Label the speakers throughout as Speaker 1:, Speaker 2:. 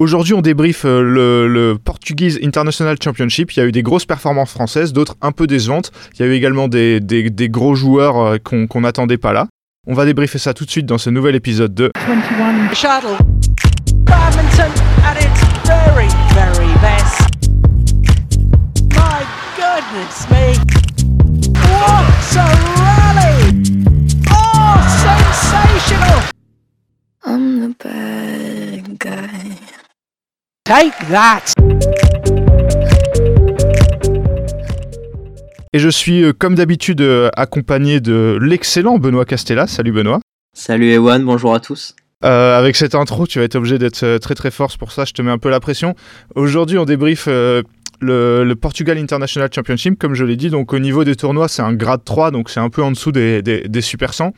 Speaker 1: Aujourd'hui, on débriefe euh, le, le, Portuguese International Championship. Il y a eu des grosses performances françaises, d'autres un peu décevantes. Il y a eu également des, des, des gros joueurs euh, qu'on n'attendait pas là. On va débriefer ça tout de suite dans ce nouvel épisode de 21 Shuttle. Badminton at its very, very best. My goodness me. What a rally! Oh, sensational! I'm the bad guy. Take that! Et je suis euh, comme d'habitude euh, accompagné de l'excellent Benoît Castella. Salut Benoît.
Speaker 2: Salut Ewan, bonjour à tous.
Speaker 1: Euh, avec cette intro, tu vas être obligé d'être très très fort, pour ça je te mets un peu la pression. Aujourd'hui, on débriefe le, le, Portugal International Championship, comme je l'ai dit. Donc au niveau des tournois, c'est un grade 3, donc c'est un peu en dessous des, des, des Super 100.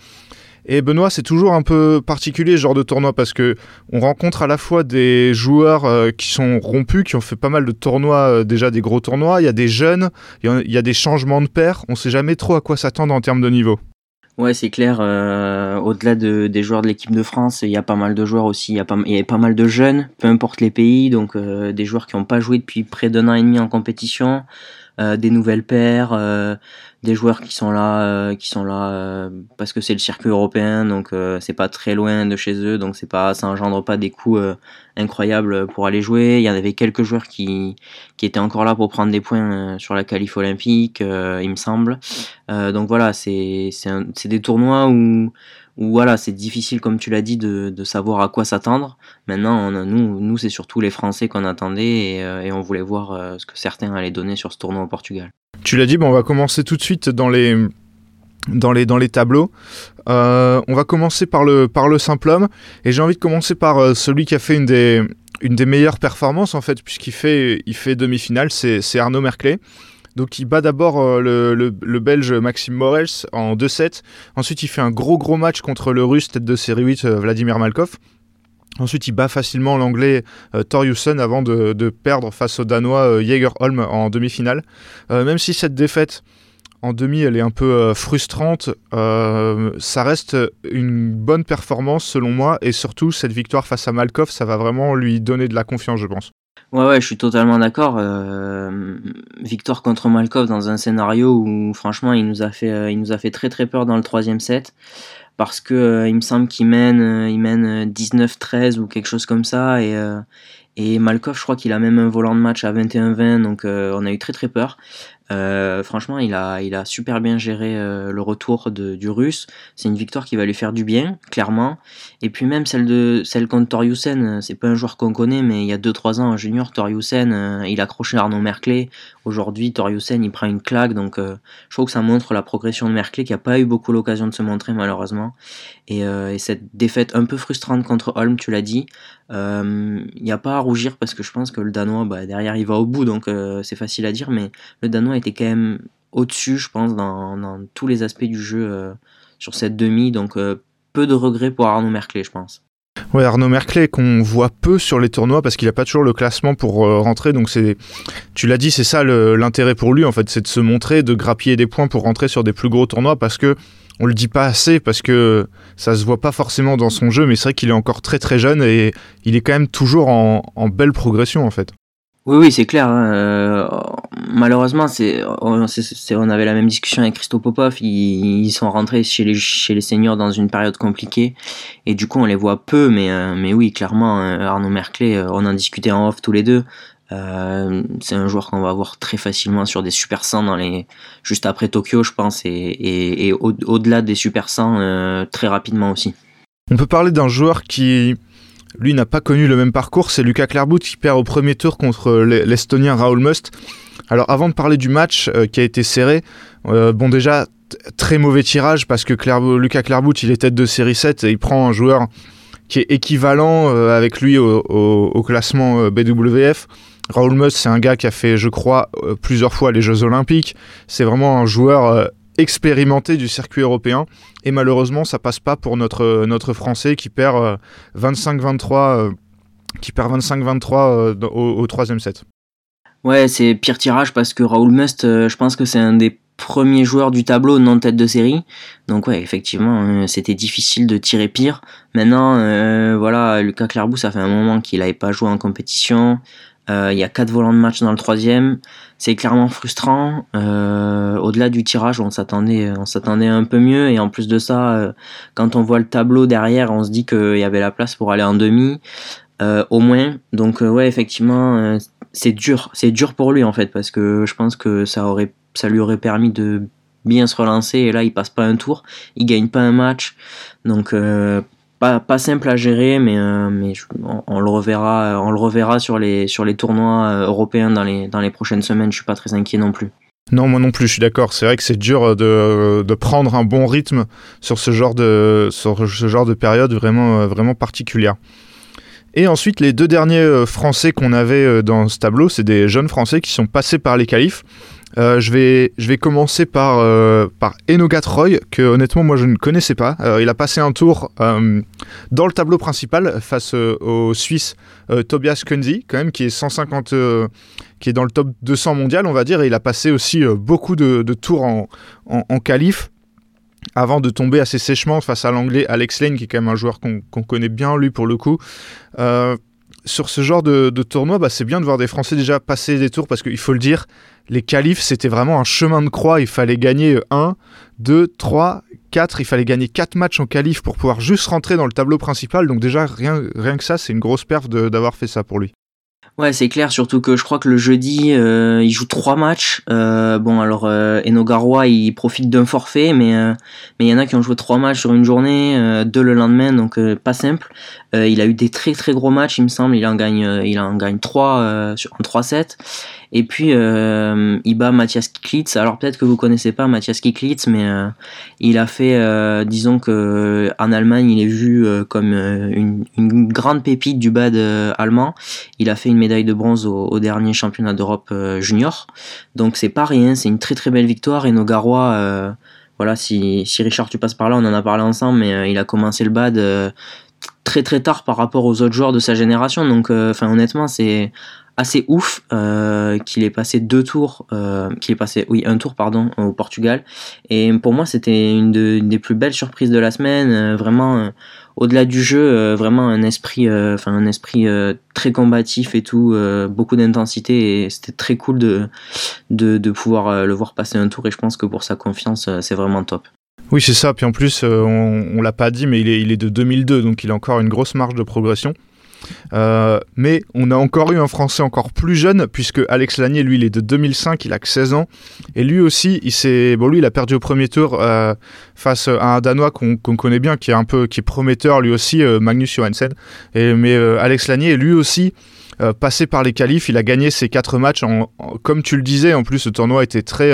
Speaker 1: Et Benoît, c'est toujours un peu particulier ce genre de tournoi parce que on rencontre à la fois des joueurs euh, qui sont rompus, qui ont fait pas mal de tournois, euh, déjà des gros tournois, il y a des jeunes, il y, a des changements de paires, on sait jamais trop à quoi s'attendre en termes de niveau.
Speaker 2: Ouais, c'est clair. Euh, au-delà de, des joueurs de l'équipe de France, il y a pas mal de joueurs aussi. Il y a pas mal de jeunes, peu importe les pays. Donc des joueurs qui n'ont pas joué depuis près d'un an et demi en compétition, des nouvelles paires, des joueurs qui sont là, euh, qui sont là euh, parce que c'est le circuit européen, donc euh, c'est pas très loin de chez eux, donc c'est pas, ça engendre pas des coûts incroyables pour aller jouer. Il y en avait quelques joueurs qui, qui étaient encore là pour prendre des points sur la qualif olympique, il me semble. donc voilà, c'est, c'est, des tournois où où voilà, c'est difficile, comme tu l'as dit, de, de, savoir à quoi s'attendre. Maintenant, nous, nous c'est surtout les Français qu'on attendait et, et, on voulait voir ce que certains allaient donner sur ce tournoi au Portugal.
Speaker 1: Tu l'as dit, bon, on va commencer tout de suite dans les, dans les, dans les tableaux. Euh, on va commencer par le, par le simple homme. Et j'ai envie de commencer par euh, celui qui a fait une des, une des meilleures performances, en fait, puisqu'il fait, il fait demi-finale, c'est Arnaud Merclé. Donc il bat d'abord euh, le, Belge Maxime Morels en 2-7. Ensuite il fait un gros gros match contre le Russe tête de série 8 Vladimir Malkov. Ensuite, il bat facilement l'anglais euh, avant de, perdre face au danois euh, Jägerholm en demi-finale. Euh, même si cette défaite en demi, elle est un peu euh, frustrante, ça reste une bonne performance selon moi. Et surtout, cette victoire face à Malkov, ça va vraiment lui donner de la confiance, je pense.
Speaker 2: Ouais, ouais, je suis totalement d'accord. victoire contre Malkov dans un scénario où, franchement, il nous a fait, il nous a fait très très peur dans le troisième set parce que euh, il me semble qu'il mène, euh, il mène 19-13 ou quelque chose comme ça et euh, et Malkov, je crois qu'il a même un volant de match à 21-20, donc on a eu très très peur. Euh, franchement, il a, il a super bien géré euh, le retour de, du russe. C'est une victoire qui va lui faire du bien, clairement. Et puis même celle de celle contre Toriusen, euh, c'est pas un joueur qu'on connaît, mais il y a 2-3 ans en junior, Toriusen, il a accroché Arnaud Merclé. Aujourd'hui, Toriusen, il prend une claque, donc je trouve que ça montre la progression de Merclé qui a pas eu beaucoup l'occasion de se montrer malheureusement. Et, et, cette défaite un peu frustrante contre Holm, tu l'as dit, il n'y a pas à rougir parce que je pense que le Danois, bah, derrière, il va au bout, donc c'est facile à dire, mais le Danois était quand même au-dessus, je pense, dans, tous les aspects du jeu euh, sur cette demi. Donc euh, peu de regrets pour Arnaud Merclé, je pense.
Speaker 1: Ouais, Arnaud Merclé qu'on voit peu sur les tournois parce qu'il n'a pas toujours le classement pour euh, rentrer. Donc c'est, tu l'as dit, c'est ça l'intérêt pour lui en fait, c'est de se montrer, de grappiller des points pour rentrer sur des plus gros tournois parce que on le dit pas assez parce que ça se voit pas forcément dans son jeu, mais c'est vrai qu'il est encore très très jeune et il est quand même toujours en belle progression en fait.
Speaker 2: Oui, oui, c'est clair. Hein. Euh, malheureusement, c'est, on, avait la même discussion avec Christo Popov. Ils, sont rentrés chez les, seniors dans une période compliquée. Et du coup, on les voit peu. Mais, euh, oui, clairement, euh, Arnaud Merclé, on en discutait en off tous les deux. c'est un joueur qu'on va voir très facilement sur des Super 100 dans les, juste après Tokyo, je pense. Et au-delà des Super 100, très rapidement aussi.
Speaker 1: On peut parler d'un joueur qui lui n'a pas connu le même parcours. C'est Lucas Clairbout qui perd au premier tour contre l'Estonien Raoul Must. Alors avant de parler du match euh, qui a été serré, euh, bon déjà très mauvais tirage parce que Lucas Clairbout il est tête de série 7 et il prend un joueur qui est équivalent euh, avec lui au, classement BWF. Raoul Must c'est un gars qui a fait je crois plusieurs fois les Jeux Olympiques. C'est vraiment un joueur expérimenté du circuit européen. Et malheureusement, ça passe pas pour notre, notre Français qui perd 25-23 euh, euh, qui perd 25-23 euh, au, troisième set.
Speaker 2: Ouais, c'est pire tirage parce que Raoul Must, je pense que c'est un des premier joueur du tableau non tête de série. Donc ouais, effectivement, c'était difficile de tirer pire. Maintenant, voilà, Lucas Clarbou, ça fait un moment qu'il n'avait pas joué en compétition. Euh, il y a quatre volants de match dans le troisième. C'est clairement frustrant. Au-delà du tirage, on s'attendait, un peu mieux. Et en plus de ça, quand on voit le tableau derrière, on se dit qu'il y avait la place pour aller en demi, au moins. Donc ouais, effectivement, c'est dur. C'est dur pour lui en fait, parce que je pense que ça lui aurait permis de bien se relancer et là il passe pas un tour, il gagne pas un match, donc euh, pas, simple à gérer, mais, euh, mais on, le reverra, sur les, tournois euh, européens dans les, prochaines semaines. Je suis pas très inquiet non plus.
Speaker 1: Non, moi non plus, je suis d'accord. C'est vrai que c'est dur de, prendre un bon rythme sur ce genre de, sur ce genre de période vraiment, vraiment particulière. Et ensuite, les deux derniers Français qu'on avait dans ce tableau, c'est des jeunes Français qui sont passés par les qualifs. Euh, je, vais, je vais commencer par, euh, par Enogat Roy, que honnêtement moi je ne connaissais pas. Euh, il a passé un tour dans le tableau principal face au Suisse Tobias Kunzi, quand même, qui est 150, qui est dans le top 200 mondial, on va dire, et il a passé aussi beaucoup de, tours en, en, en qualif avant de tomber assez sèchement face à l'anglais Alex Lane, qui est quand même un joueur qu'on connaît bien, lui, pour le coup sur ce genre de, tournoi, bah, c'est bien de voir des Français déjà passer des tours parce qu'il faut le dire, les qualifs, c'était vraiment un chemin de croix. Il fallait gagner 1, 2, 3, 4. Il fallait gagner 4 matchs en qualif pour pouvoir juste rentrer dans le tableau principal. Donc, déjà, rien, que ça, c'est une grosse perf d'avoir fait ça pour lui.
Speaker 2: Ouais, c'est clair, surtout que je crois que le jeudi, euh, il joue trois matchs. Euh, bon, alors euh, il profite d'un forfait, mais euh, mais il y en a qui ont joué trois matchs sur une journée, deux le lendemain, donc pas simple. il a eu des très très gros matchs, il me semble. Il en gagne, il trois sur en 3-7. Et puis euh, il bat Mathias Kiklitz. Alors peut-être que vous connaissez pas Mathias Kiklitz, mais euh, il a fait, euh, disons que en Allemagne, il est vu comme une, grande pépite du bad allemand. Il a fait une médaille de bronze au, dernier championnat d'Europe junior. Donc c'est pas rien, c'est une très très belle victoire. Et nos Garois, voilà, si, Richard tu passes par là, on en a parlé ensemble, mais il a commencé le bad très très tard par rapport aux autres joueurs de sa génération. Donc, honnêtement, c'est assez ouf euh, qu'il ait passé deux tours, euh, qu'il ait passé, oui, un tour, pardon, au Portugal. Et pour moi, c'était une, des plus belles surprises de la semaine. Euh, vraiment, au-delà du jeu, vraiment un esprit, enfin un esprit très combatif et tout, beaucoup d'intensité. Et c'était très cool de, de, de pouvoir le voir passer un tour. Et je pense que pour sa confiance, c'est vraiment top.
Speaker 1: Oui, c'est ça. Puis en plus, on, on l'a pas dit, mais il est, il est de 2002, donc il a encore une grosse marge de progression. Euh, mais on a encore eu un Français encore plus jeune, puisque Alex Lanier, lui, il est de 2005, il a que 16 ans. Et lui aussi, il s'est, bon, lui, il a perdu au premier tour euh, face à un Danois qu'on connaît bien, qui est un peu, qui est prometteur, lui aussi, euh, Magnus Johansen. Mais Alex Lanier, lui aussi, passé par les qualifs, il a gagné ses quatre matchs. comme tu le disais, en plus, le tournoi était très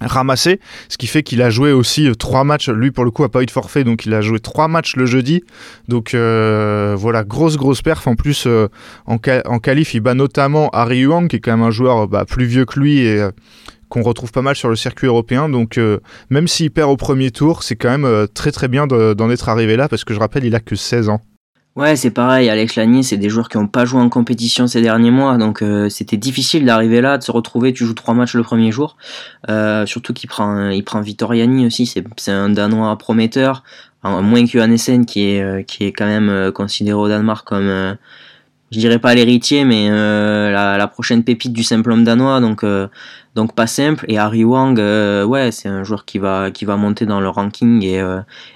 Speaker 1: ramassé, ce qui fait qu'il a joué aussi euh, trois matchs. Lui, pour le coup, a pas eu de forfait, donc il a joué trois matchs le jeudi. Donc euh, voilà, grosse grosse perf. En plus, euh, en, en qualif, il bat notamment Harry Huang, qui est quand même un joueur bah, plus vieux que lui et qu'on retrouve pas mal sur le circuit européen. Donc même s'il perd au premier tour, c'est quand même très très bien d'en être arrivé là, parce que je rappelle, il a que 16 ans.
Speaker 2: Ouais, c'est pareil. Alex Lanier, c'est des joueurs qui n'ont pas joué en compétition ces derniers mois, donc euh, c'était difficile d'arriver là, de se retrouver. Tu joues trois matchs le premier jour, euh, surtout qu'il prend, il prend Vitoriani aussi. C'est un Danois prometteur, moins que Hanesen qui est euh, qui est quand même considéré au Danemark comme je dirais pas l'héritier, mais euh, la, la, prochaine pépite du simple homme danois, donc euh, donc pas simple. Et Harry Wang, euh, ouais, c'est un joueur qui va qui va monter dans le ranking et,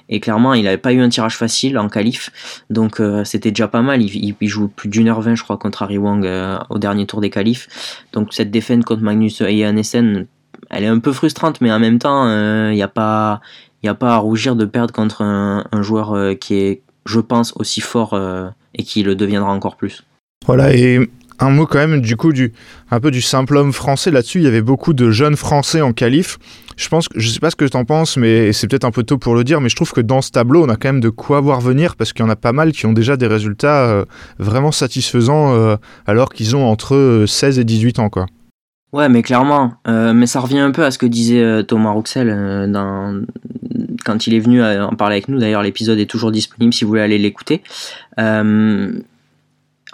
Speaker 2: et clairement il avait pas eu un tirage facile en qualif, donc c'était déjà pas mal. Il, il joue plus d'une heure vingt, je crois, contre Harry Wang au dernier tour des qualifs. Donc cette défaite contre Magnus Eyanesen, elle est un peu frustrante, mais en même temps, il n'y a pas y a pas à rougir de perdre contre un, un joueur qui est, je pense, aussi fort et qui le deviendra encore plus.
Speaker 1: Voilà, et un mot quand même du coup du un peu du simple homme français là-dessus. Il y avait beaucoup de jeunes Français en qualif. Je pense je sais pas ce que tu en penses, mais c'est peut-être un peu tôt pour le dire, mais je trouve que dans ce tableau, on a quand même de quoi voir venir parce qu'il y en a pas mal qui ont déjà des résultats euh, vraiment satisfaisants euh, alors qu'ils ont entre 16 et 18 ans quoi.
Speaker 2: Ouais, mais clairement, euh, mais ça revient un peu à ce que disait Thomas Rouxel dans, quand il est venu en parler avec nous. D'ailleurs, l'épisode est toujours disponible si vous voulez aller l'écouter. Euh,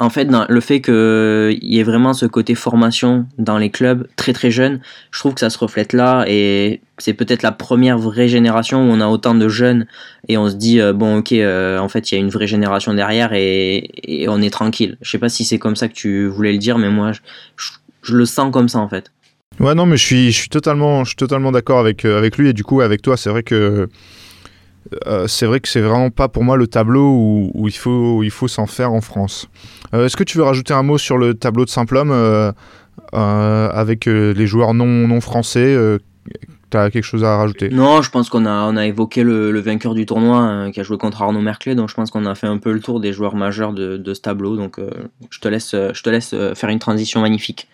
Speaker 2: en fait, le fait qu'il y ait vraiment ce côté formation dans les clubs très très jeunes, je trouve que ça se reflète là et c'est peut-être la première vraie génération où on a autant de jeunes et on se dit euh, bon ok euh, en fait il y a une vraie génération derrière et, on est tranquille. Je sais pas si c'est comme ça que tu voulais le dire mais moi je, le sens comme ça en fait.
Speaker 1: Ouais non mais je suis je suis totalement totalement d'accord avec euh, avec lui et du coup avec toi c'est vrai que c'est vrai que c'est vraiment pas pour moi le tableau où, il faut faut s'en faire en France. Est-ce que tu veux rajouter un mot sur le tableau de Simple-Homme avec les joueurs non non français T'as quelque chose à rajouter?
Speaker 2: Non, je pense qu'on a, on a évoqué le, vainqueur du tournoi qui a joué contre Arnaud Merclé, donc je pense qu'on a fait un peu le tour des joueurs majeurs de, de ce tableau. Donc euh, je, te laisse, je te laisse euh, faire une transition magnifique.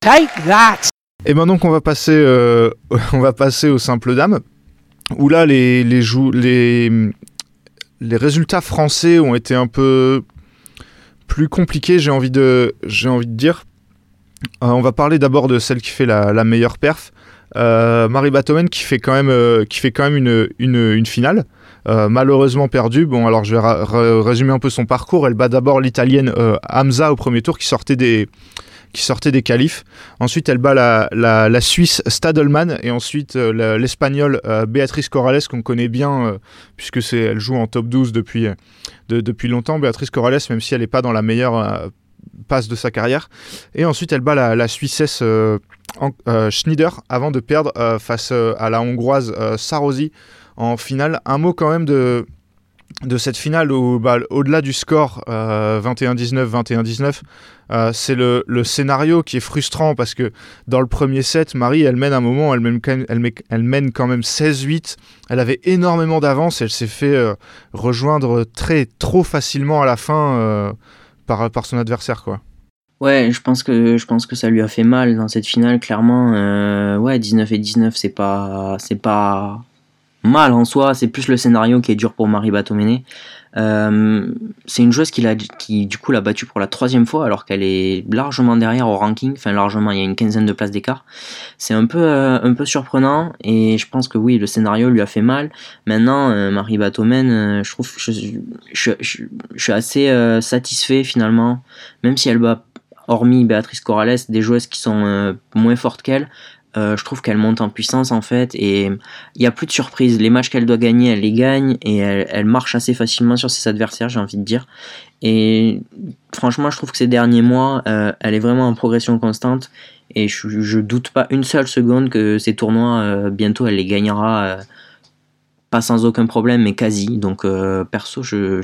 Speaker 1: Take that Et maintenant qu'on va passer, euh, on va passer aux simples dames, où là les, les, les, les résultats français ont été un peu plus compliqués, j'ai envie de, j'ai envie de dire euh, on va parler d'abord de celle qui fait la, meilleure perf. Euh, Marie Batomen qui fait quand même, euh, qui fait quand même une, une, finale. Malheureusement perdue. Bon, alors je vais résumer un peu son parcours. Elle bat d'abord l'italienne Hamza au premier tour qui sortait des, qui sortait des qualifs. Ensuite, elle bat la, la, Suisse Stadelman et ensuite l'Espagnole Béatrice Corrales qu'on connaît bien puisque c'est elle joue en top 12 depuis, depuis longtemps. Béatrice Corrales, même si elle n'est pas dans la meilleure passe de sa carrière. Et ensuite, elle bat la, Suissesse euh, euh, Schneider avant de perdre euh, face à la Hongroise Sarosi en finale. Un mot quand même de, de cette finale où, bah, au-delà du score 21-19, 21-19, c'est le, le, scénario qui est frustrant parce que dans le premier set, Marie, elle mène un moment, elle mène, quand même 16-8. Elle avait énormément d'avance, elle s'est fait rejoindre très trop facilement à la fin par, par son adversaire, quoi.
Speaker 2: Ouais, je pense que je pense que ça lui a fait mal dans cette finale. Clairement, euh, ouais, 19 et 19, c'est pas c'est pas mal en soi. C'est plus le scénario qui est dur pour Marie Batoméné. Euh, c'est une joueuse qui, a, du coup l'a battue pour la troisième fois alors qu'elle est largement derrière au ranking, enfin largement, il y a une quinzaine de places d'écart. C'est un peu, euh, un peu surprenant et je pense que oui, le scénario lui a fait mal. Maintenant, euh, Marie Batomen, je trouve je, je suis assez satisfait finalement, même si elle bat hormis Béatrice Corrales, des joueuses qui sont moins fortes qu'elle, euh, je trouve qu'elle monte en puissance en fait et il n'y a plus de surprise. Les matchs qu'elle doit gagner, elle les gagne et elle, marche assez facilement sur ses adversaires, j'ai envie de dire. Et franchement, je trouve que ces derniers mois, euh, elle est vraiment en progression constante et je, je, doute pas une seule seconde que ces tournois, euh, bientôt, elle les gagnera, pas sans aucun problème, mais quasi. Donc perso, je,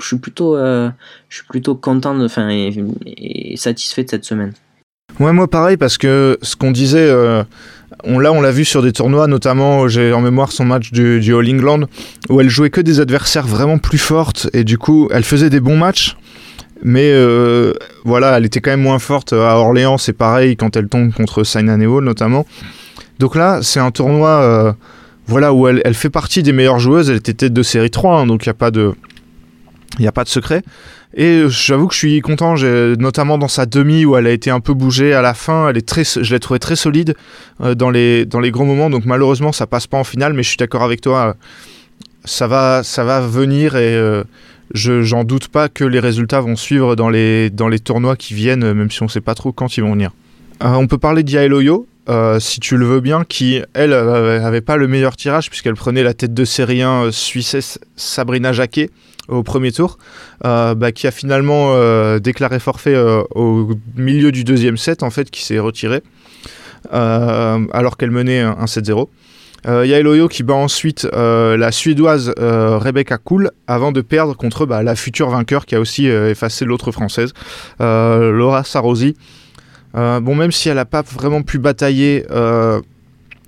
Speaker 2: suis plutôt, je suis plutôt content, enfin et satisfait de cette semaine.
Speaker 1: Ouais, moi pareil, parce que ce qu'on disait, euh, on, là on l'a vu sur des tournois, notamment j'ai en mémoire son match du, du, All England, où elle jouait que des adversaires vraiment plus fortes, et du coup elle faisait des bons matchs, mais euh, voilà, elle était quand même moins forte à Orléans, c'est pareil quand elle tombe contre Saina Nehwal notamment. Donc là, c'est un tournoi euh, voilà, où elle, elle, fait partie des meilleures joueuses, elle était tête de série 3, hein, donc il n'y a pas de... Il n'y a pas de secret. Et j'avoue que je suis content, notamment dans sa demi où elle a été un peu bougée à la fin. Elle est très, je l'ai trouvée très solide euh, dans, les, dans les gros moments. Donc malheureusement, ça passe pas en finale, mais je suis d'accord avec toi. Ça va, ça va venir et euh, je j'en doute pas que les résultats vont suivre dans les, dans les tournois qui viennent, même si on sait pas trop quand ils vont venir. Euh, on peut parler d'Yaeloyo, euh, si tu le veux bien, qui, elle, avait pas le meilleur tirage puisqu'elle prenait la tête de série 1 suissesse Sabrina Jacquet au premier tour, euh, bah, qui a finalement euh, déclaré forfait euh, au milieu du deuxième set, en fait, qui s'est retiré, alors qu'elle menait un, 7-0. Il y a Eloyo qui bat ensuite la suédoise Rebecca Cool avant de perdre contre bah, la future vainqueur qui a aussi effacé l'autre française, Laura Sarosi. bon, même si elle n'a pas vraiment pu batailler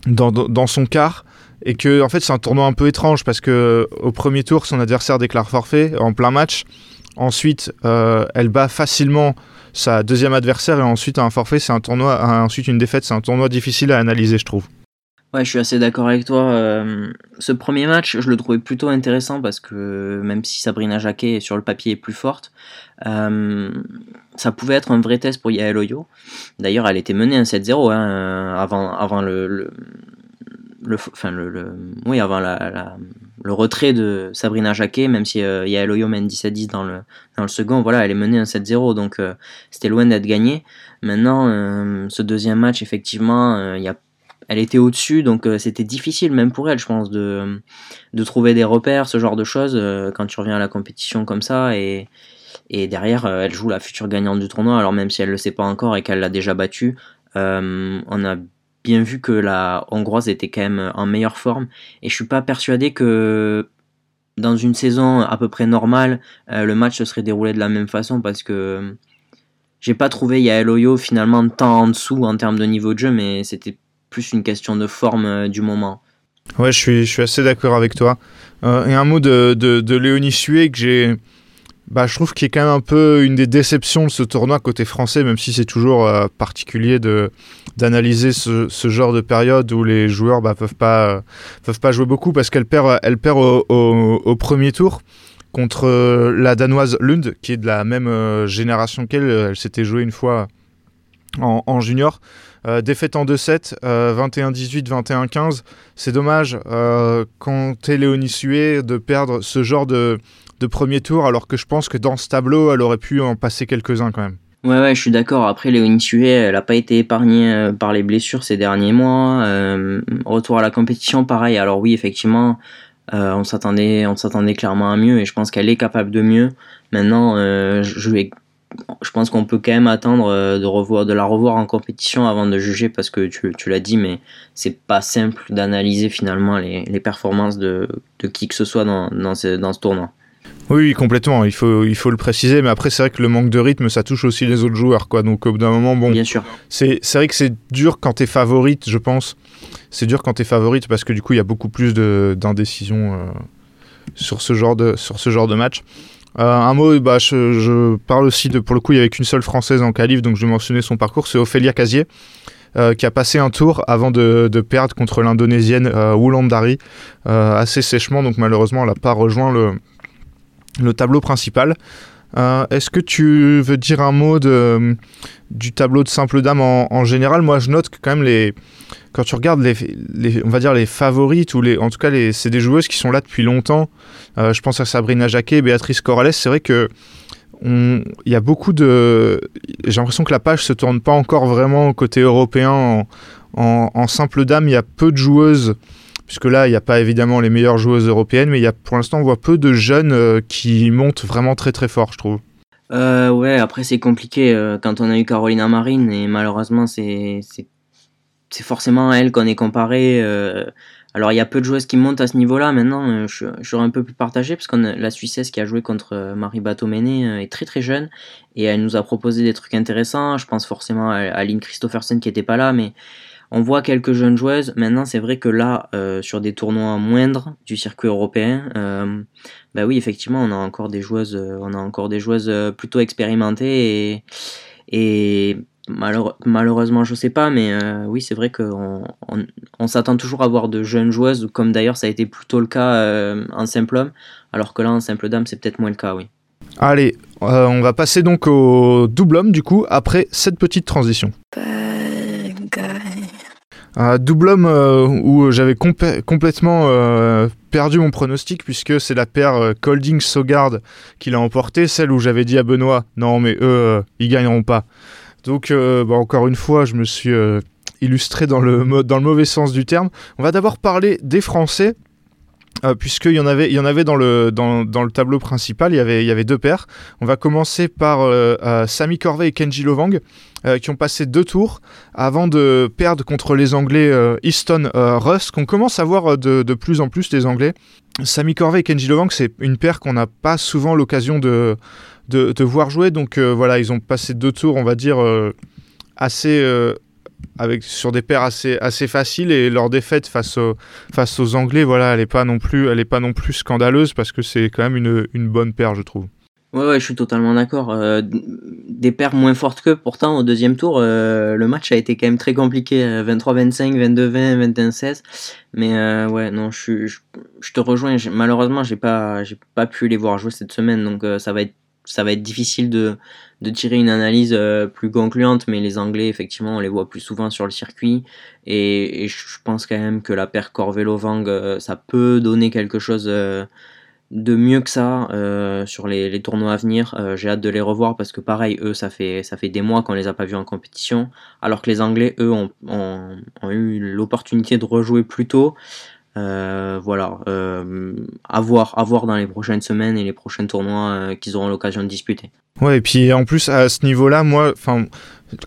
Speaker 1: dans, son quart, et que en fait c'est un tournoi un peu étrange parce que au premier tour son adversaire déclare forfait en plein match. Ensuite, euh, elle bat facilement sa deuxième adversaire et ensuite un forfait, c'est un tournoi, ensuite une défaite, c'est un tournoi difficile à analyser, je trouve.
Speaker 2: Ouais, je suis assez d'accord avec toi. Euh, ce premier match, je le trouvais plutôt intéressant parce que même si Sabrina Jacquet sur le papier est plus forte, euh, ça pouvait être un vrai test pour Yael Oyo. D'ailleurs, elle était menée 1-7-0 hein, avant, le, enfin le, oui avant la, le retrait de Sabrina Jacquet, même si euh, Yael Oyo mène 17 10 dans le, dans le second, voilà, elle est menée 1-7-0, donc euh, c'était loin d'être gagné. Maintenant, euh, ce deuxième match, effectivement, il y a, elle était au-dessus, donc c'était difficile, même pour elle, je pense, de, de trouver des repères, ce genre de choses, quand tu reviens à la compétition comme ça, et, et derrière, elle joue la future gagnante du tournoi, alors même si elle ne le sait pas encore et qu'elle l'a déjà battue, on a bien vu que la hongroise était quand même en meilleure forme et je suis pas persuadé que dans une saison à peu près normale, euh, le match se serait déroulé de la même façon parce que j'ai pas trouvé Yael Oyo finalement tant en dessous en termes de niveau de jeu, mais c'était plus une question de forme euh, du moment.
Speaker 1: Ouais, je suis, je suis assez d'accord avec toi. Euh, et un mot de, de, de Léonie Sué que j'ai bah, je trouve qu'il est quand même un peu une des déceptions de ce tournoi côté français, même si c'est toujours euh, particulier d'analyser ce, genre de période où les joueurs bah, peuvent pas euh, jouer beaucoup parce qu'elle perd au, premier tour contre euh, la danoise Lund qui est de la même génération qu'elle. Elle s'était jouée une fois en, en junior. défaite en 2-7, 21-18, 21-15. C'est dommage quand t'es Léonie Sué de perdre ce genre de de premier tour, alors que je pense que dans ce tableau, elle aurait pu en passer quelques-uns quand même.
Speaker 2: Ouais, ouais, je suis d'accord. Après, Léonie Sué, elle n'a pas été épargnée euh, par les blessures ces derniers mois. Euh, retour à la compétition, pareil. Alors oui, effectivement, euh, on s'attendait, on s'attendait clairement à mieux, et je pense qu'elle est capable de mieux. Maintenant, je, pense qu'on peut quand même attendre de revoir, de la revoir en compétition avant de juger, parce que tu, l'as dit, mais c'est pas simple d'analyser finalement les, performances de, qui que ce soit dans ce tournoi.
Speaker 1: Oui, complètement. Il faut, il faut le préciser. Mais après, c'est vrai que le manque de rythme, ça touche aussi les autres joueurs. Quoi. Donc, au bout d'un moment, bon.
Speaker 2: Bien sûr.
Speaker 1: C'est, vrai que c'est dur quand t'es favorite, je pense. C'est dur quand t'es favorite parce que du coup, il y a beaucoup plus d'indécision euh, sur, ce genre de, sur ce genre de match. Euh, un mot, bah, je, parle aussi de, pour le coup, il y avait qu'une seule française en qualif, donc je vais mentionner son parcours. C'est Ophélia Casier. Euh, qui a passé un tour avant de, de perdre contre l'indonésienne Wulandari assez sèchement, donc malheureusement elle n'a pas rejoint le, le tableau principal. Euh, est-ce que tu veux dire un mot de, du tableau de simple dame en, général? Moi, je note que quand même les, quand tu regardes les, on va dire les favorites ou les, en tout cas c'est des joueuses qui sont là depuis longtemps. Euh, je pense à Sabrina Jacquet, Béatrice Corrales. C'est vrai que il y a beaucoup de, j'ai l'impression que la page se tourne pas encore vraiment côté européen en, en simple dame. Il y a peu de joueuses puisque là, il n'y a pas évidemment les meilleures joueuses européennes, mais y a, pour l'instant, on voit peu de jeunes euh, qui montent vraiment très très fort, je trouve.
Speaker 2: Euh, ouais, après c'est compliqué euh, quand on a eu Carolina Marine et malheureusement c'est forcément à elle qu'on est comparé. alors il y a peu de joueuses qui montent à ce niveau-là. Maintenant, je, serais un peu plus partagé parce que la Suissesse qui a joué contre Marie Batomene est très très jeune et elle nous a proposé des trucs intéressants. Je pense forcément à, à Lynn Christophersen qui était pas là, mais on voit quelques jeunes joueuses. Maintenant, c'est vrai que là, euh, sur des tournois moindres du circuit européen, euh, bah oui, effectivement, on a encore des joueuses, euh, on a encore des joueuses plutôt expérimentées et, et malheureusement, je sais pas, mais oui, c'est vrai qu'on on, s'attend toujours à voir de jeunes joueuses, comme d'ailleurs ça a été plutôt le cas en simple homme, alors que là, en simple dame, c'est peut-être moins le cas, oui.
Speaker 1: Allez, on va passer donc au double homme du coup après cette petite transition. Un double homme euh, où j'avais complètement euh, perdu mon pronostic puisque c'est la paire euh, Colding Sogard qui l'a emporté, celle où j'avais dit à Benoît non mais eux ils gagneront pas. Donc bah, encore une fois je me suis illustré dans le, dans le mauvais sens du terme. On va d'abord parler des Français euh, puisqu'il y en avait, il avait dans le, tableau principal, il y avait, deux paires. On va commencer par euh, euh, Sami Corvée et Kenji Lovang, qui ont passé deux tours avant de perdre contre les Anglais Easton Russ, qu'on commence à voir de, de, plus en plus les Anglais. Sami Corvée et Kenji Lovang, c'est une paire qu'on n'a pas souvent l'occasion de, de, de, voir jouer, donc voilà, ils ont passé deux tours, on va dire, assez sur des paires assez assez faciles et leur défaite face aux face aux Anglais voilà elle est pas non plus elle est pas non plus scandaleuse parce que c'est quand même une, une bonne paire je trouve.
Speaker 2: Ouais, je suis totalement d'accord. Euh, des paires moins fortes que pourtant au deuxième tour, euh, le match a été quand même très compliqué. 23-25, 22-20, 21-16. Mais euh, ouais, non, je, je, te rejoins. Malheureusement, j'ai pas, j'ai pas pu les voir jouer cette semaine, donc ça va être ça va être difficile de, de tirer une analyse euh, plus concluante, mais les Anglais, effectivement, on les voit plus souvent sur le circuit. Et, je pense quand même que la paire Corvelo-Vang, euh, ça peut donner quelque chose euh, de mieux que ça sur les, tournois à venir. J'ai hâte de les revoir parce que, pareil, eux, ça fait, des mois qu'on les a pas vus en compétition. Alors que les Anglais, eux, ont eu l'opportunité de rejouer plus tôt. Euh, voilà, euh, à, voir, à voir dans les prochaines semaines et les prochains tournois euh, qu'ils auront l'occasion de disputer.
Speaker 1: Ouais, et puis en plus à ce niveau-là, moi, enfin,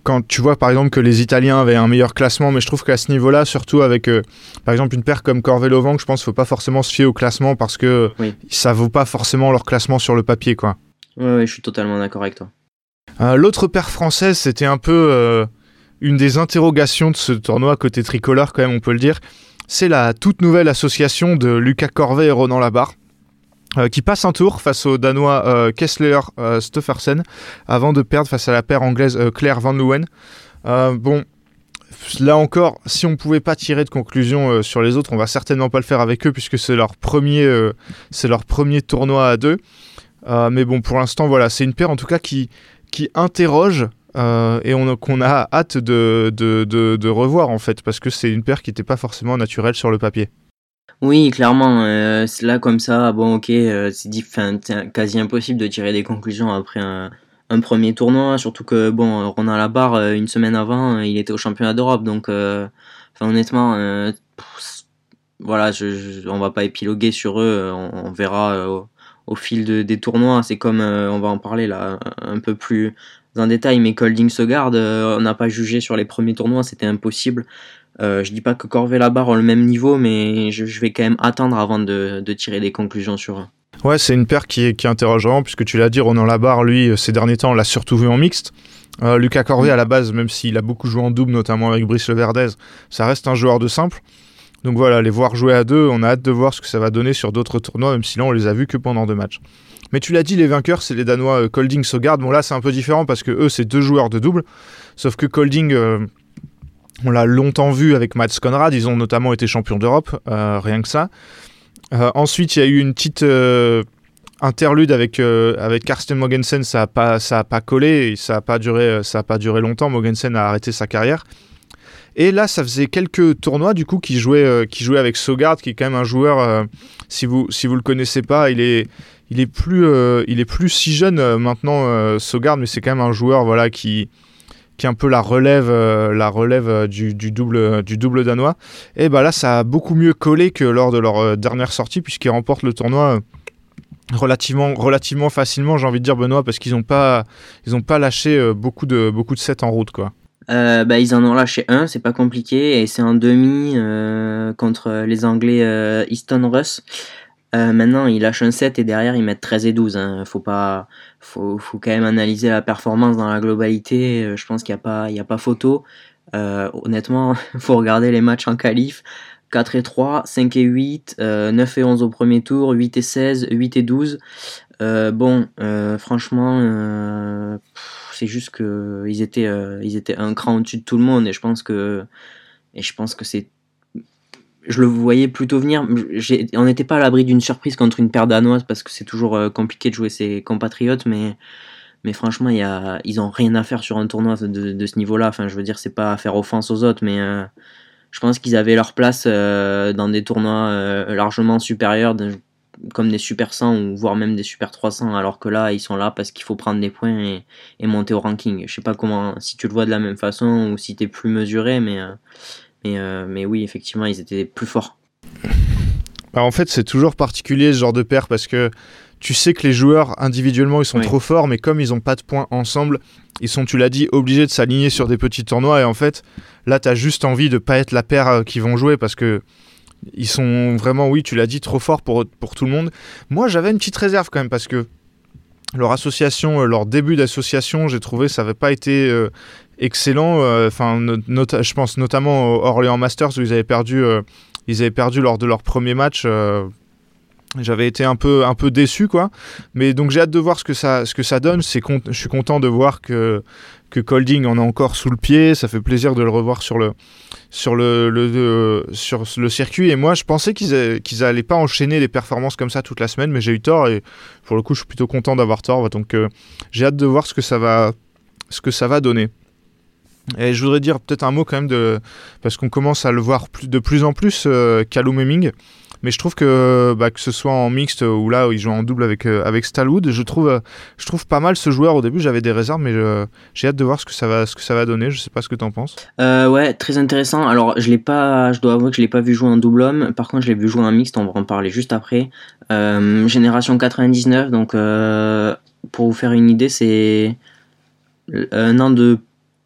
Speaker 1: quand tu vois par exemple que les Italiens avaient un meilleur classement, mais je trouve qu'à ce niveau-là, surtout avec par exemple une paire comme Corvelo Vang, je pense qu'il faut pas forcément se fier au classement parce que ça vaut pas forcément leur classement sur le papier, quoi.
Speaker 2: Ouais, je suis totalement d'accord avec toi.
Speaker 1: L'autre paire française, c'était un peu une des interrogations de ce tournoi côté tricolore, quand même, on peut le dire c'est la toute nouvelle association de Lucas Corvet et Ronan Labarre. Euh, qui passe un tour face au Danois euh, Kessler euh, avant de perdre face à la paire anglaise Claire Van Leeuwen. bon, là encore, si on ne pouvait pas tirer de conclusion sur les autres, on va certainement pas le faire avec eux puisque c'est leur premier, tournoi à deux. mais bon, pour l'instant, voilà, c'est une paire en tout cas qui interroge euh, et qu'on a hâte de, de, de, revoir en fait, parce que c'est une paire qui n'était pas forcément naturelle sur le papier.
Speaker 2: Oui, clairement, euh, là comme ça, bon ok, euh, c'est quasi impossible de tirer des conclusions après un, premier tournoi, surtout que bon, on a la barre une semaine avant, il était au championnat d'Europe, donc honnêtement, voilà, on va pas épiloguer sur eux, on, verra au, fil des tournois, c'est comme on va en parler là un peu plus un détail, mais Colding se garde, euh, on n'a pas jugé sur les premiers tournois, c'était impossible. Euh, je dis pas que Corvée barre ont le même niveau, mais je, vais quand même attendre avant de, tirer des conclusions sur eux.
Speaker 1: Ouais, c'est une paire qui, qui interroge vraiment, puisque tu l'as dit, Ronan Labarre, lui, ces derniers temps, on l'a surtout vu en mixte. Euh, Lucas Corvée, à la base, même s'il a beaucoup joué en double, notamment avec Brice Leverdez, ça reste un joueur de simple. Donc voilà, les voir jouer à deux, on a hâte de voir ce que ça va donner sur d'autres tournois, même si là, on les a vus que pendant deux matchs. Mais tu l'as dit, les vainqueurs, c'est les Danois euh, Colding Sogard. Bon, là, c'est un peu différent parce que eux, c'est deux joueurs de double. Sauf que Colding, euh, on l'a longtemps vu avec Mats Conrad. Ils ont notamment été champions d'Europe, euh, rien que ça. ensuite, il y a eu une petite interlude avec, Karsten Mogensen. Ça n'a pas, collé ça n'a pas, duré, pas duré longtemps. Mogensen a arrêté sa carrière. Et là, ça faisait quelques tournois du coup qui jouait, qui jouait avec Sogard, qui est quand même un joueur. si vous si vous le connaissez pas, il est il est plus, euh, il est plus si jeune euh, maintenant, euh, mais c'est quand même un joueur voilà, qui, est un peu la relève, relève du, double, danois. Et bah là, ça a beaucoup mieux collé que lors de leur dernière sortie, puisqu'ils remportent le tournoi relativement, facilement, j'ai envie de dire, Benoît, parce qu'ils n'ont pas, lâché beaucoup de, beaucoup sets en route. quoi.
Speaker 2: bah, ils en ont lâché un, c'est pas compliqué, et c'est en demi contre les Anglais Easton Russ. Euh, maintenant, il lâche un 7 et derrière, ils mettent 13 et 12. Hein. Faut, pas, faut, faut quand même analyser la performance dans la globalité. Euh, je pense qu'il n'y a, pas, a pas photo. Euh, honnêtement, faut regarder les matchs en qualif. 4 et 3, 5 et 8, 9 et 11 au premier tour, 8 et 16, 8 et 12. bon, franchement, c'est juste qu'ils étaient, ils étaient un cran au-dessus de tout le monde et je pense que, et je pense que c'est je le voyais plutôt venir. On n'était pas à l'abri d'une surprise contre une paire danoise parce que c'est toujours euh, compliqué de jouer ses compatriotes, mais, franchement, ils n'ont rien à faire sur un tournoi de, ce niveau-là. Enfin, je veux dire, c'est pas faire offense aux autres, mais euh, je pense qu'ils avaient leur place euh, dans des tournois largement supérieurs, comme des Super 100 ou voire même des Super 300, alors que là, ils sont là parce qu'il faut prendre des points et, et, monter au ranking. Je sais pas comment, si tu le vois de la même façon ou si tu es plus mesuré, mais mais, euh, mais oui, effectivement, ils étaient plus forts.
Speaker 1: Bah, en fait, c'est toujours particulier ce genre de paire parce que tu sais que les joueurs individuellement ils sont trop forts, mais comme ils n'ont pas de points ensemble, ils sont, tu l'as dit, obligés de s'aligner sur des petits tournois. Et en fait, là, tu as juste envie de pas être la paire euh, qui vont jouer parce que ils sont vraiment, oui, tu l'as dit, trop forts pour, pour tout le monde. Moi, j'avais une petite réserve quand même parce que leur association, euh, leur début d'association, j'ai trouvé ça n'avait pas été excellent. Euh, enfin, je pense notamment au Orléans Masters où ils avaient perdu, euh, ils avaient perdu lors de leur premier match. Euh, j'avais été un peu un peu déçu quoi mais donc j'ai hâte de voir ce que ça ce que ça donne c'est je suis content de voir que que Colding en a encore sous le pied ça fait plaisir de le revoir sur le sur le, sur le circuit et moi je pensais qu'ils qu'ils allaient pas enchaîner des performances comme ça toute la semaine mais j'ai eu tort et pour le coup je suis plutôt content d'avoir tort donc j'ai hâte de voir ce que ça va ce que ça va donner et je voudrais dire peut-être un mot quand même de parce qu'on commence à le voir de plus en plus euh, mais je trouve que, bah, que ce soit en mixte ou là où il joue en double avec, euh, avec Stalwood, je trouve, euh, je trouve pas mal ce joueur. Au début, j'avais des réserves, mais j'ai hâte de voir ce que ça va, ce que ça va donner. Je sais pas ce que tu en penses.
Speaker 2: Euh, ouais, très intéressant. Alors, je l'ai pas, je dois avouer que je l'ai pas vu jouer en double homme. Par contre, je l'ai vu jouer en mixte. On va en parler juste après. génération 99. Donc, pour vous faire une idée, c'est un an de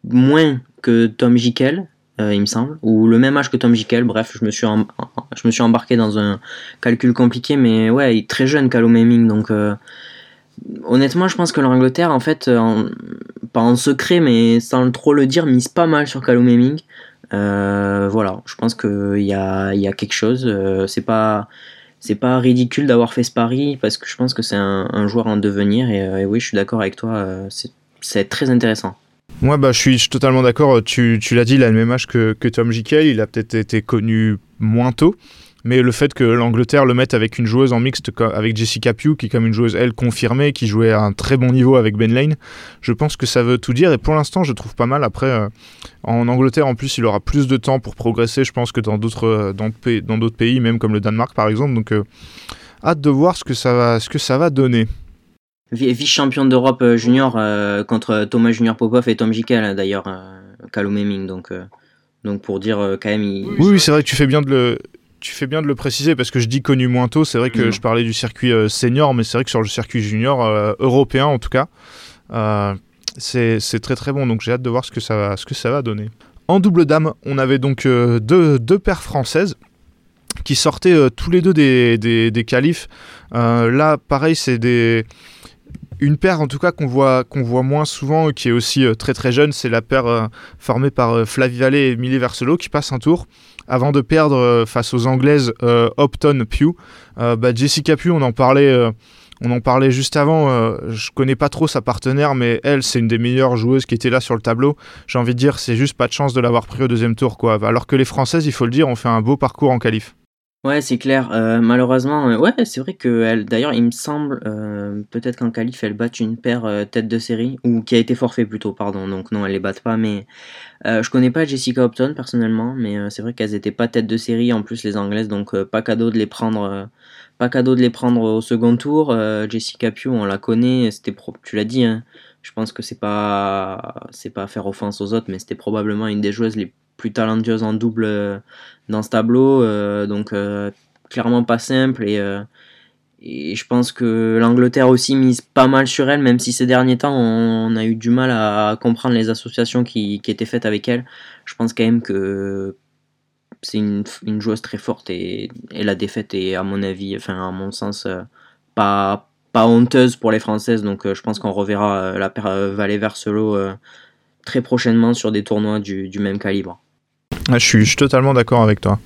Speaker 2: moins que Tom Jikel. Euh, il me semble, ou le même âge que Tom Jikel. Bref, je me suis, je me suis embarqué dans un calcul compliqué, mais ouais, il est très jeune, Callum Hemming, donc euh, honnêtement, je pense que l'Angleterre, en fait, pas en secret, mais sans trop le dire, mise pas mal sur Callum Hemming. Euh, voilà, je pense qu'il y a, y a quelque chose. c'est pas c'est pas ridicule d'avoir fait ce pari parce que je pense que c'est un, joueur en devenir et, et oui, je suis d'accord avec toi, c'est très intéressant.
Speaker 1: Moi, bah, je suis, totalement d'accord. Tu, l'as dit, il a le même âge que, Tom Jikel. Il a peut-être été connu moins tôt. Mais le fait que l'Angleterre le mette avec une joueuse en mixte, avec Jessica Pugh, qui est comme une joueuse, elle, confirmée, qui jouait à un très bon niveau avec Ben Lane, je pense que ça veut tout dire. Et pour l'instant, je trouve pas mal. Après, euh, en Angleterre, en plus, il aura plus de temps pour progresser, je pense, que dans d'autres, euh, pays, même comme le Danemark, par exemple. Donc, euh, hâte de voir ce que ça va, ce que ça va donner
Speaker 2: vice-champion d'Europe euh, junior euh, contre Thomas Junior Popov et Tom Jikel d'ailleurs, euh, Callum Hemming. Donc, donc pour dire quand même.
Speaker 1: Oui, c'est vrai que tu fais bien de le. Tu fais bien de le préciser parce que je dis connu moins tôt. C'est vrai que je parlais du circuit senior, mais c'est vrai que sur le circuit junior européen en tout cas, c'est très très bon. Donc j'ai hâte de voir ce que ça va, ce que ça va donner. En double dame, on avait donc deux, deux paires françaises qui sortaient tous les deux des, des, des qualifs. là, pareil, c'est des une paire en tout cas qu'on voit, moins souvent, qui est aussi euh, très très jeune, c'est la paire euh, formée par euh, Flavie Vallée et Millie Verselo qui passe un tour avant de perdre face aux Anglaises Opton Pugh. Bah, Jessica Pugh, on en parlait. on juste avant, je connais pas trop sa partenaire, mais elle, c'est une des meilleures joueuses qui était là sur le tableau. J'ai envie de dire, c'est juste pas de chance de l'avoir pris au deuxième tour. Alors que les Françaises, il faut le dire, ont fait un beau parcours en qualif.
Speaker 2: Ouais, c'est clair. Euh, malheureusement, euh, ouais, c'est vrai que elle, d'ailleurs, il me semble, euh, peut-être qu'en qualif, elle batte une paire tête de série, ou qui a été forfait plutôt, pardon. Donc non, elle les batte pas, mais je connais pas Jessica Upton personnellement, mais c'est vrai qu'elles étaient pas tête de série en plus les anglaises, donc pas cadeau de les prendre, pas cadeau de les prendre au second tour. Jessica Pugh, on la connaît, c'était, tu l'as dit, hein, je pense que c'est pas, c'est pas faire offense aux autres, mais c'était probablement une des joueuses les plus talentueuses en double euh, dans ce tableau. Euh, donc euh, clairement pas simple et, je pense que l'Angleterre aussi mise pas mal sur elle, même si ces derniers temps on, a eu du mal à comprendre les associations qui, étaient faites avec elle. Je pense quand même que c'est une, joueuse très forte et, la défaite est à mon avis, enfin à mon sens, pas, honteuse pour les Françaises. Donc je pense qu'on reverra la paire Valet Verselo très prochainement sur des tournois du même calibre.
Speaker 1: Ah, je, suis, totalement d'accord avec toi.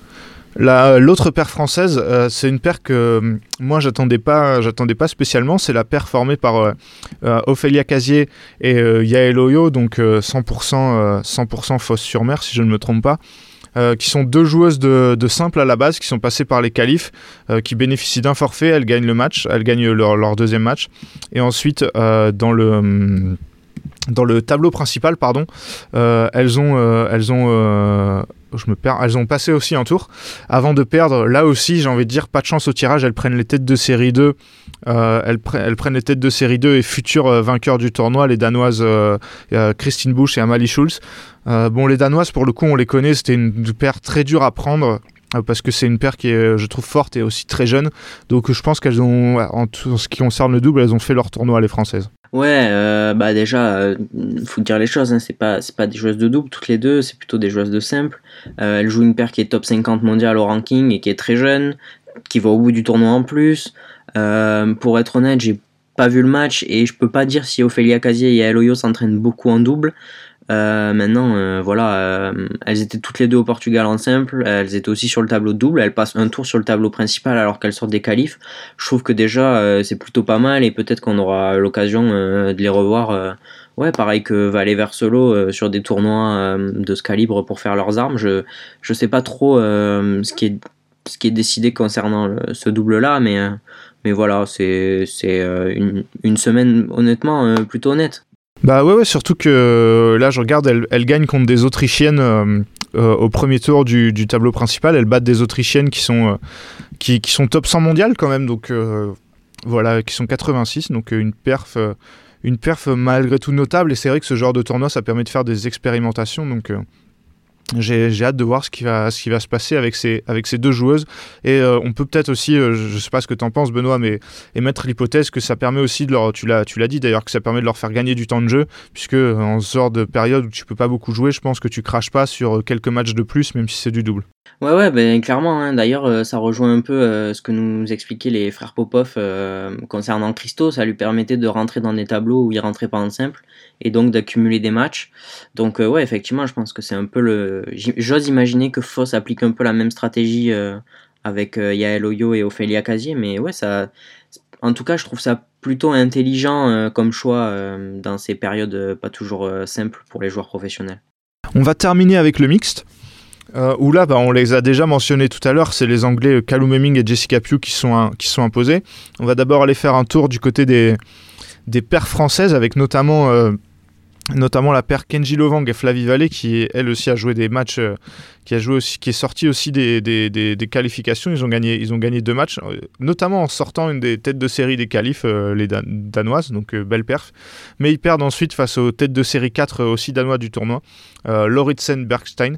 Speaker 1: L'autre paire française, euh, c'est une paire que euh, moi j'attendais pas, j'attendais pas spécialement. C'est la paire formée par euh, Ophélia Casier et Yael Oyo, donc 100%, 100% fausse sur mer si je ne me trompe pas. qui sont deux joueuses de, simple à la base, qui sont passées par les qualifs, qui bénéficient d'un forfait, elles gagnent le match, elles gagnent leur, leur deuxième match. Et ensuite, dans le hum, dans le tableau principal, pardon, euh, elles ont, euh, elles ont, euh, je me perds, elles ont passé aussi un tour avant de perdre. Là aussi, j'ai envie de dire, pas de chance au tirage. Elles prennent les têtes de série 2. elles, prennent les têtes de série 2 et futurs vainqueurs du tournoi, les Danoises Christine Busch et Amalie Schulz. bon, les Danoises, pour le coup, on les connaît. C'était une paire très dure à prendre parce que c'est une paire qui est, je trouve, forte et aussi très jeune. Donc je pense qu'elles ont, en ce qui concerne le double, elles ont fait leur tournoi, les Françaises.
Speaker 2: Ouais, euh, bah déjà, euh, faut dire les choses, hein, c'est pas, pas des joueuses de double toutes les deux, c'est plutôt des joueuses de simple. Euh, elle joue une paire qui est top 50 mondial au ranking et qui est très jeune, qui va au bout du tournoi en plus. Euh, pour être honnête, j'ai pas vu le match et je peux pas dire si Ophélia Casier et Aloyo s'entraînent beaucoup en double. Maintenant, voilà, elles étaient toutes les deux au Portugal en simple, elles étaient aussi sur le tableau double, elles passent un tour sur le tableau principal alors qu'elles sortent des qualifs. Je trouve que déjà c'est plutôt pas mal et peut-être qu'on aura l'occasion de les revoir ouais, pareil que Valet Versolo euh, sur des tournois euh, de ce calibre pour faire leurs armes. Je je sais pas trop euh, ce qui est ce qui est décidé concernant ce double là, mais mais voilà, c'est c'est une, une, semaine honnêtement plutôt honnête.
Speaker 1: Bah ouais, ouais, surtout que là je regarde, elle, gagne contre des Autrichiennes au premier tour du, tableau principal. Elle bat des Autrichiennes qui sont, qui, sont top 100 mondial quand même, donc voilà, qui sont 86, donc une perf une perf malgré tout notable. Et c'est vrai que ce genre de tournoi, ça permet de faire des expérimentations. Donc, euh, j'ai hâte de voir ce qui va, ce qui va se passer avec ces, avec ces deux joueuses. Et euh, on peut peut-être aussi, euh, je ne sais pas ce que tu en penses, Benoît, mais émettre l'hypothèse que ça permet aussi de leur. Tu l'as dit d'ailleurs, que ça permet de leur faire gagner du temps de jeu, puisque en ce genre de période où tu peux pas beaucoup jouer, je pense que tu craches pas sur quelques matchs de plus, même si c'est du double.
Speaker 2: Ouais, ouais, ben, clairement. Hein. D'ailleurs, euh, ça rejoint un peu euh, ce que nous expliquaient les frères Popov euh, concernant Christo. Ça lui permettait de rentrer dans des tableaux où il rentrait pas en simple et donc d'accumuler des matchs. Donc, ouais, effectivement, je pense que c'est un peu le. J'ose imaginer que Foss applique un peu la même stratégie avec Yael Oyo et Ophélia Casier, mais ouais, ça. En tout cas, je trouve ça plutôt intelligent comme choix dans ces périodes pas toujours simples pour les joueurs professionnels.
Speaker 1: On va terminer avec le mixte. Euh, où là, bah, on les a déjà mentionnés tout à l'heure, c'est les Anglais euh, Callum et Jessica Pugh qui sont, qui sont imposés. On va d'abord aller faire un tour du côté des, des paires françaises, avec notamment, euh, notamment la paire Kenji Lovang et Flavie Vallée, qui elle aussi a joué des matchs, qui, a joué aussi, qui est sorti aussi des, des, des, qualifications. Ils ont, gagné, ils ont gagné deux matchs, notamment en sortant une des têtes de série des qualifs, les Danoises, donc belle perf. Mais ils perdent ensuite face aux têtes de série 4 aussi danois du tournoi, Lauritsen Bergstein.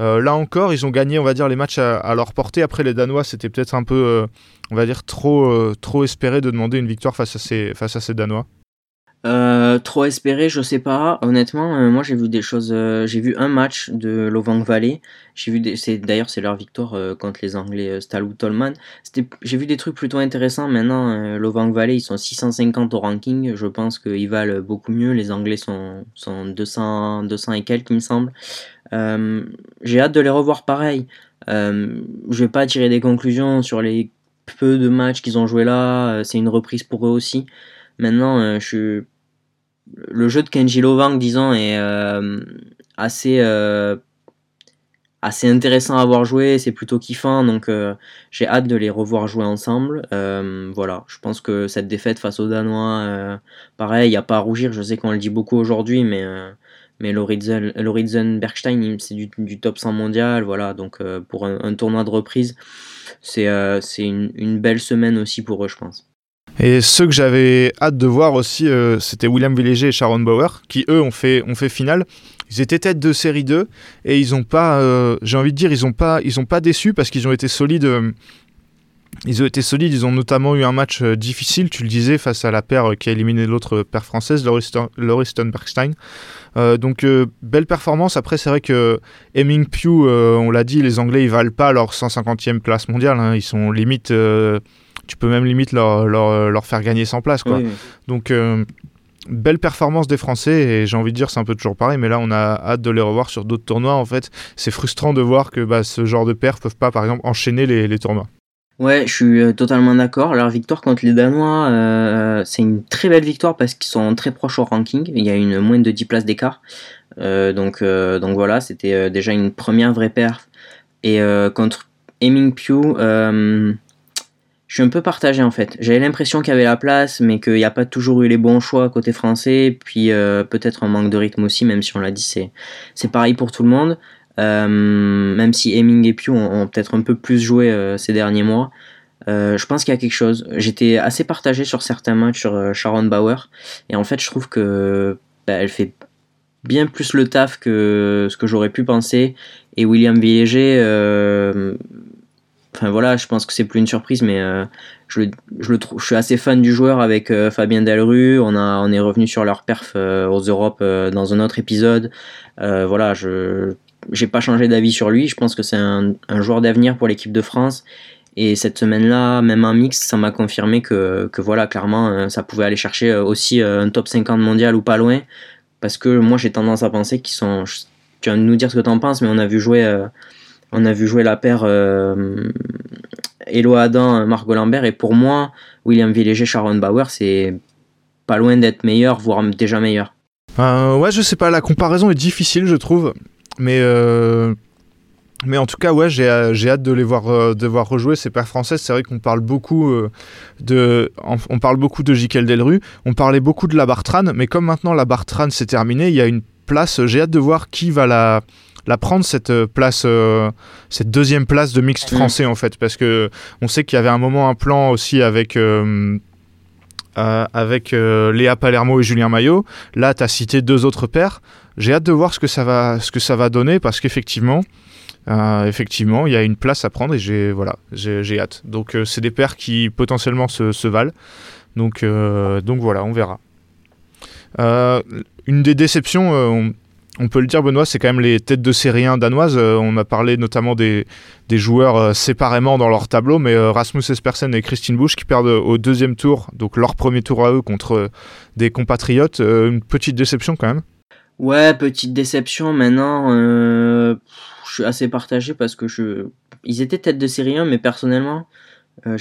Speaker 1: Euh, là encore, ils ont gagné, on va dire, les matchs à, leur portée. Après, les Danois, c'était peut-être un peu, euh, on va dire, trop, euh, trop espéré de demander une victoire face à ces, face à ces Danois.
Speaker 2: Trop espéré, je sais pas. Honnêtement, moi j'ai vu des choses. j'ai vu un match de Lovang Valley. J'ai vu d'ailleurs c'est leur victoire contre les Anglais Stalou Tolman. j'ai vu des trucs plutôt intéressants. Maintenant, Lovang Valley ils sont 650 au ranking. Je pense qu'ils valent beaucoup mieux. Les Anglais sont, sont 200, 200 et quelques, il me semble. Euh, j'ai hâte de les revoir pareil. Euh, je vais pas tirer des conclusions sur les peu de matchs qu'ils ont joué là. Euh, c'est une reprise pour eux aussi. Maintenant, je suis le jeu de Kenji Lovang, disons, est assez, assez intéressant à avoir joué. C'est plutôt kiffant, donc j'ai hâte de les revoir jouer ensemble. voilà, je pense que cette défaite face aux Danois, pareil, il n'y a pas à rougir. Je sais qu'on le dit beaucoup aujourd'hui, mais mais l'Horizon Bergstein, c'est du, top 100 mondial, voilà, donc euh, pour un, tournoi de reprise, c'est euh, une, une, belle semaine aussi pour eux, je pense.
Speaker 1: Et ceux que j'avais hâte de voir aussi, euh, c'était William Villéger et Sharon Bauer, qui eux ont fait, finale. Ils étaient tête de série 2 et ils ont pas, j'ai envie de dire, ils ont pas, ont pas déçu parce qu'ils ont été solides ils ont été solides, ils ont notamment eu un match euh, difficile, tu le disais, face à la paire euh, qui a éliminé l'autre paire française, Laurie Stone-Bergstein. Euh, donc belle performance. Après c'est vrai que Hemming Pugh, on l'a dit, les Anglais ils valent pas leur 150e place mondiale. Hein. Ils sont limite, tu peux même limite leur, leur, faire gagner 100 places quoi. Donc belle performance des Français et j'ai envie de dire c'est un peu toujours pareil mais là on a hâte de les revoir sur d'autres tournois en fait c'est frustrant de voir que bah, ce genre de paires peuvent pas par exemple enchaîner les tournois
Speaker 2: Ouais, je suis euh, totalement d'accord. Leur victoire contre les Danois, euh, c'est une très belle victoire parce qu'ils sont très proches au ranking. Il y a une moins de 10 places d'écart. Euh, donc, donc voilà, c'était déjà une première vraie perf. Et contre Heming Pugh, je suis un peu partagé en fait. J'avais l'impression qu'il y avait la place, mais qu'il n'y a pas toujours eu les bons choix côté français. Puis peut-être un manque de rythme aussi, même si on l'a dit, c'est, c'est pareil pour tout le monde. Euh, même si Hemming et Pew ont, peut-être un peu plus joué euh, ces derniers mois. Euh, je pense qu'il y a quelque chose. J'étais assez partagé sur certains matchs sur Sharon Bauer. Et en fait, je trouve que bah, elle fait bien plus le taf que ce que j'aurais pu penser. Et William Villéger, enfin voilà, je pense que c'est plus une surprise, mais je, je, le je suis assez fan du joueur avec Fabien Delru. On, a, on est revenu sur leur perf aux Europes dans un autre épisode. voilà, je j'ai pas changé d'avis sur lui. Je pense que c'est un, joueur d'avenir pour l'équipe de France. Et cette semaine-là, même en mix, ça m'a confirmé que, que, voilà, clairement, euh, ça pouvait aller chercher euh, aussi euh, un top 50 mondial ou pas loin. parce que moi j'ai tendance à penser qu'ils sont. Tu vas nous dire ce que tu en penses, mais on a vu jouer, euh, on a vu jouer la paire euh, Elo Adam, Margot Lambert, et pour moi, William Villéger, Sharon Bauer, c'est pas loin d'être meilleur, voire déjà meilleur.
Speaker 1: Euh, ouais, je sais pas, la comparaison est difficile, je trouve, mais mais en tout cas, ouais, j'ai, hâte de les voir, de voir rejouer ces paires françaises. C'est vrai qu'on parle beaucoup de, on parle beaucoup de Delru, on parlait beaucoup de la Bartran, mais comme maintenant la Bartran s'est terminée, il y a une place. J'ai hâte de voir qui va la, la prendre cette place, cette deuxième place de mixte français en fait, parce que on sait qu'il y avait un moment un plan aussi avec. avec Léa Palermo et Julien Maillot. Là, tu as cité deux autres paires. J'ai hâte de voir ce que ça va, ce que ça va donner parce qu'effectivement, euh, effectivement, il y a une place à prendre et j'ai voilà, j'ai hâte. Donc euh, c'est des paires qui potentiellement se, valent. Donc, euh, donc voilà, on verra. une des déceptions, on, peut le dire Benoît, c'est quand même les têtes de série 1 danoises. on a parlé notamment des, joueurs séparément dans leur tableau, mais Rasmus Espersen et Christine Busch qui perdent au deuxième tour, donc leur premier tour à eux contre des compatriotes. une petite déception quand même.
Speaker 2: Ouais, petite déception. Maintenant, je suis assez partagé parce que. Ils étaient tête de série 1, mais personnellement, euh,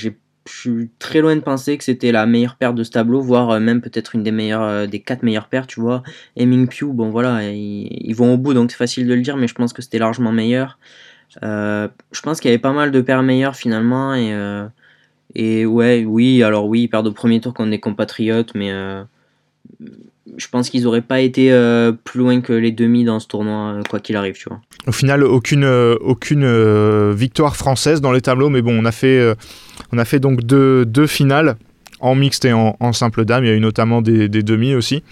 Speaker 2: je suis très loin de penser que c'était la meilleure paire de ce tableau, voire euh, même peut-être une des meilleures, euh, des quatre meilleures paires, tu vois. Hemming Pew, bon voilà, ils, vont au bout, donc c'est facile de le dire, mais je pense que c'était largement meilleur. je pense qu'il y avait pas mal de paires meilleures finalement, et, et ouais, oui, alors oui, ils perdent au premier tour contre des compatriotes, mais je pense qu'ils n'auraient pas été euh, plus loin que les demi dans ce tournoi, euh, quoi qu'il arrive, tu vois.
Speaker 1: Au final, aucune, euh, victoire française dans les tableaux, mais bon, on a fait, donc deux, finales en mixte et en, simple dame. Il y a eu notamment des, demi aussi.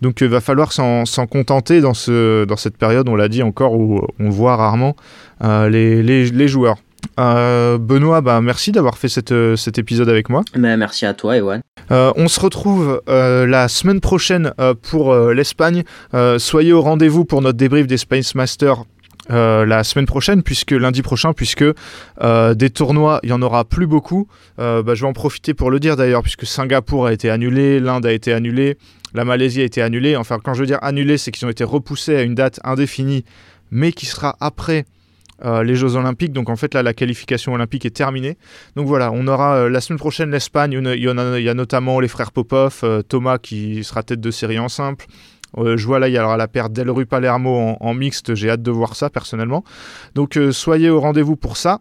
Speaker 1: Donc il va falloir s'en contenter dans, ce, dans cette période, on l'a dit encore, où on voit rarement les joueurs. Euh, Benoît, bah, merci d'avoir fait euh, cet épisode avec moi.
Speaker 2: Bah, merci à toi, Ewan.
Speaker 1: Euh, on se retrouve la semaine prochaine pour l'Espagne. soyez au rendez-vous pour notre débrief des Space Masters. la semaine prochaine, puisque lundi prochain, puisque des tournois, il y en aura plus beaucoup. Bah, je vais en profiter pour le dire d'ailleurs, puisque Singapour a été annulé, l'Inde a été annulée, la Malaisie a été annulée. Enfin, quand je veux dire annulé, c'est qu'ils ont été repoussés à une date indéfinie, mais qui sera après euh, les Jeux Olympiques. Donc en fait là la qualification olympique est terminée. Donc voilà, on aura euh, la semaine prochaine l'Espagne. Il, y, a, notamment les frères Popov, euh, Thomas qui sera tête de série en simple. je vois là, il y aura la paire Delru Palermo en, mixte. J'ai hâte de voir ça personnellement. Donc soyez au rendez-vous pour ça.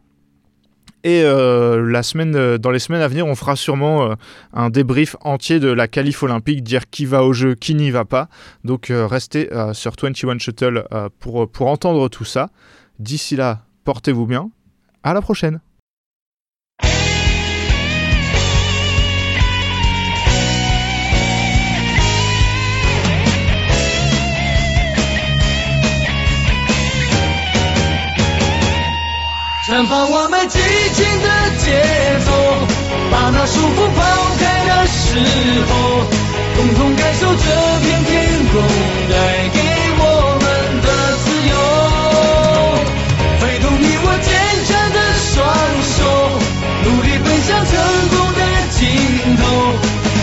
Speaker 1: Et la semaine, dans les semaines à venir, on fera sûrement un débrief entier de la qualif olympique, dire qui va au jeu, qui n'y va pas. Donc restez sur 21 Shuttle pour, pour entendre tout ça. D'ici là, portez-vous bien. À la prochaine.绽放我们激情的节奏，把那束缚抛开的时候，共同感受这片天空带给。
Speaker 3: 双手努力奔向成功的尽头，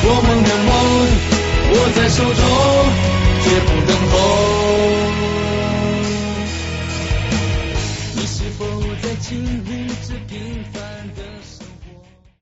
Speaker 3: 我们的梦握在手中，绝不等候。